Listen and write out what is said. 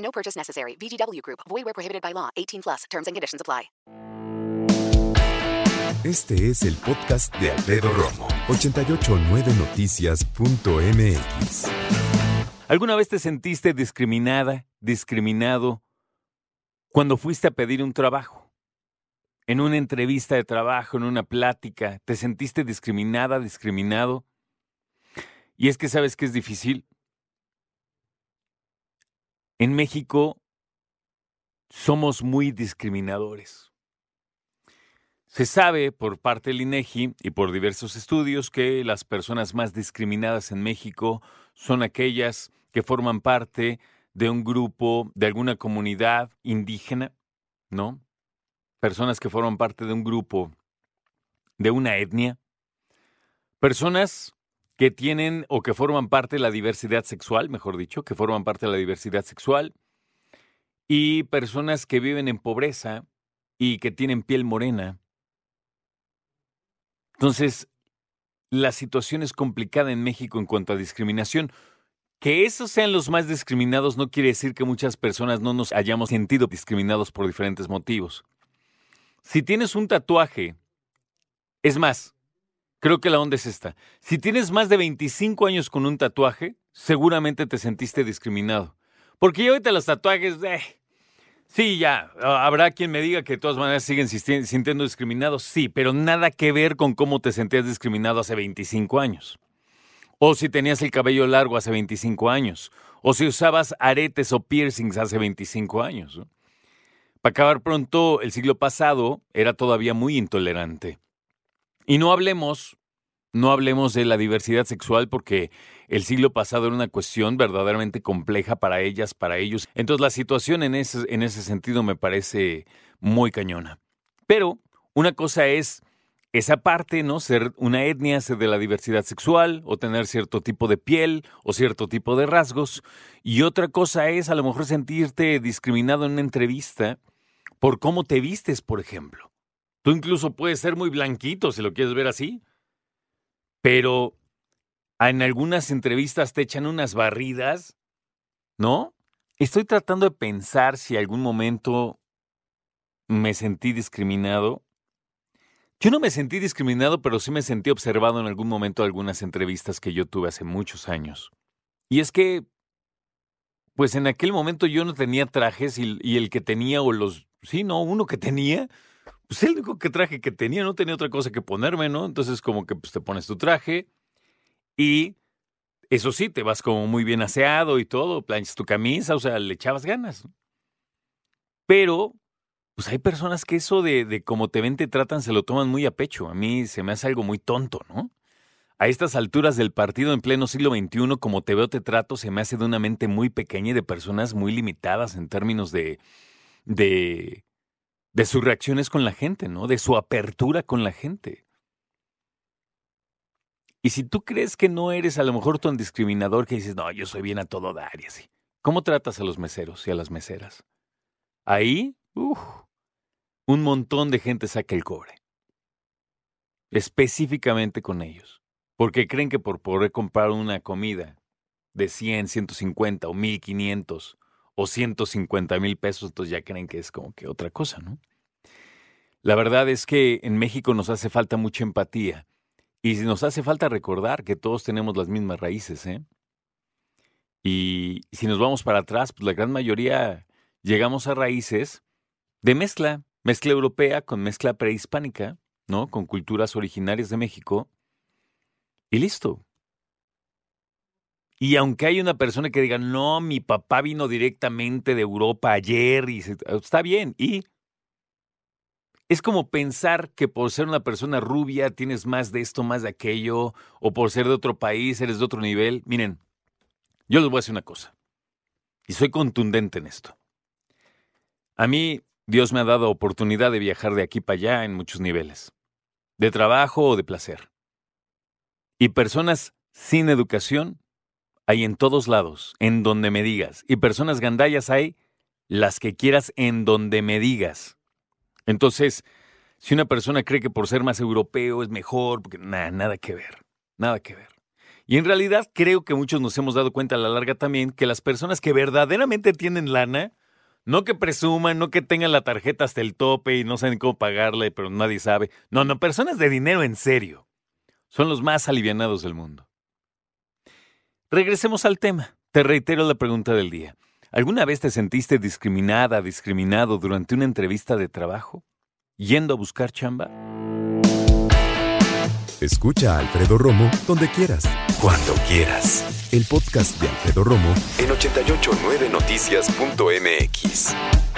No purchase necessary. VGW Group. Void where prohibited by law. 18 plus. Terms and conditions apply. Este es el podcast de Alfredo Romo. 889noticias.mx. ¿Alguna vez te sentiste discriminada, discriminado cuando fuiste a pedir un trabajo? En una entrevista de trabajo, en una plática, ¿te sentiste discriminada, discriminado? Y es que sabes que es difícil. En México somos muy discriminadores. Se sabe por parte del INEGI y por diversos estudios que las personas más discriminadas en México son aquellas que forman parte de un grupo, de alguna comunidad indígena, ¿no? Personas que forman parte de un grupo, de una etnia. Personas que tienen o que forman parte de la diversidad sexual, mejor dicho, que forman parte de la diversidad sexual. Y personas que viven en pobreza y que tienen piel morena. Entonces, la situación es complicada en México en cuanto a discriminación. Que esos sean los más discriminados no quiere decir que muchas personas no nos hayamos sentido discriminados por diferentes motivos. Si tienes un tatuaje, es más, creo que la onda es esta. Si tienes más de 25 años con un tatuaje, seguramente te sentiste discriminado. Porque ya ahorita los tatuajes, eh, sí, ya, habrá quien me diga que de todas maneras siguen sintiendo discriminados, sí, pero nada que ver con cómo te sentías discriminado hace 25 años. O si tenías el cabello largo hace 25 años. O si usabas aretes o piercings hace 25 años. Para acabar pronto, el siglo pasado era todavía muy intolerante. Y no hablemos, no hablemos de la diversidad sexual porque el siglo pasado era una cuestión verdaderamente compleja para ellas, para ellos. Entonces la situación en ese, en ese sentido me parece muy cañona. Pero una cosa es esa parte, ¿no? Ser una etnia, ser de la diversidad sexual, o tener cierto tipo de piel, o cierto tipo de rasgos. Y otra cosa es a lo mejor sentirte discriminado en una entrevista por cómo te vistes, por ejemplo. Tú incluso puedes ser muy blanquito si lo quieres ver así, pero en algunas entrevistas te echan unas barridas, ¿no? Estoy tratando de pensar si algún momento me sentí discriminado. Yo no me sentí discriminado, pero sí me sentí observado en algún momento de algunas entrevistas que yo tuve hace muchos años. Y es que, pues en aquel momento yo no tenía trajes y, y el que tenía o los sí, no, uno que tenía, pues el único que traje que tenía, no tenía otra cosa que ponerme, ¿no? Entonces como que pues, te pones tu traje y eso sí, te vas como muy bien aseado y todo, planchas tu camisa, o sea, le echabas ganas. Pero, pues hay personas que eso de, de cómo te ven, te tratan, se lo toman muy a pecho. A mí se me hace algo muy tonto, ¿no? A estas alturas del partido en pleno siglo XXI, como te veo, te trato, se me hace de una mente muy pequeña y de personas muy limitadas en términos de, de, de sus reacciones con la gente, ¿no? De su apertura con la gente. Y si tú crees que no eres a lo mejor tan discriminador que dices, no, yo soy bien a todo dar y así. ¿Cómo tratas a los meseros y a las meseras? Ahí, uff, un montón de gente saca el cobre. Específicamente con ellos. Porque creen que por poder comprar una comida de 100, 150 o 1500 o 150 mil pesos, entonces ya creen que es como que otra cosa, ¿no? La verdad es que en México nos hace falta mucha empatía y nos hace falta recordar que todos tenemos las mismas raíces, ¿eh? Y si nos vamos para atrás, pues la gran mayoría llegamos a raíces de mezcla, mezcla europea con mezcla prehispánica, ¿no? Con culturas originarias de México. Y listo. Y aunque hay una persona que diga, no, mi papá vino directamente de Europa ayer, y está bien, y es como pensar que por ser una persona rubia tienes más de esto, más de aquello, o por ser de otro país eres de otro nivel. Miren, yo les voy a decir una cosa. Y soy contundente en esto. A mí, Dios me ha dado oportunidad de viajar de aquí para allá en muchos niveles, de trabajo o de placer. Y personas sin educación hay en todos lados, en donde me digas. Y personas gandallas hay las que quieras en donde me digas. Entonces, si una persona cree que por ser más europeo es mejor, porque nada, nada que ver, nada que ver. Y en realidad creo que muchos nos hemos dado cuenta a la larga también que las personas que verdaderamente tienen lana, no que presuman, no que tengan la tarjeta hasta el tope y no saben cómo pagarle, pero nadie sabe. No, no, personas de dinero en serio. Son los más alivianados del mundo. Regresemos al tema. Te reitero la pregunta del día. ¿Alguna vez te sentiste discriminada, discriminado durante una entrevista de trabajo? ¿Yendo a buscar chamba? Escucha a Alfredo Romo donde quieras. Cuando quieras. El podcast de Alfredo Romo en 889noticias.mx.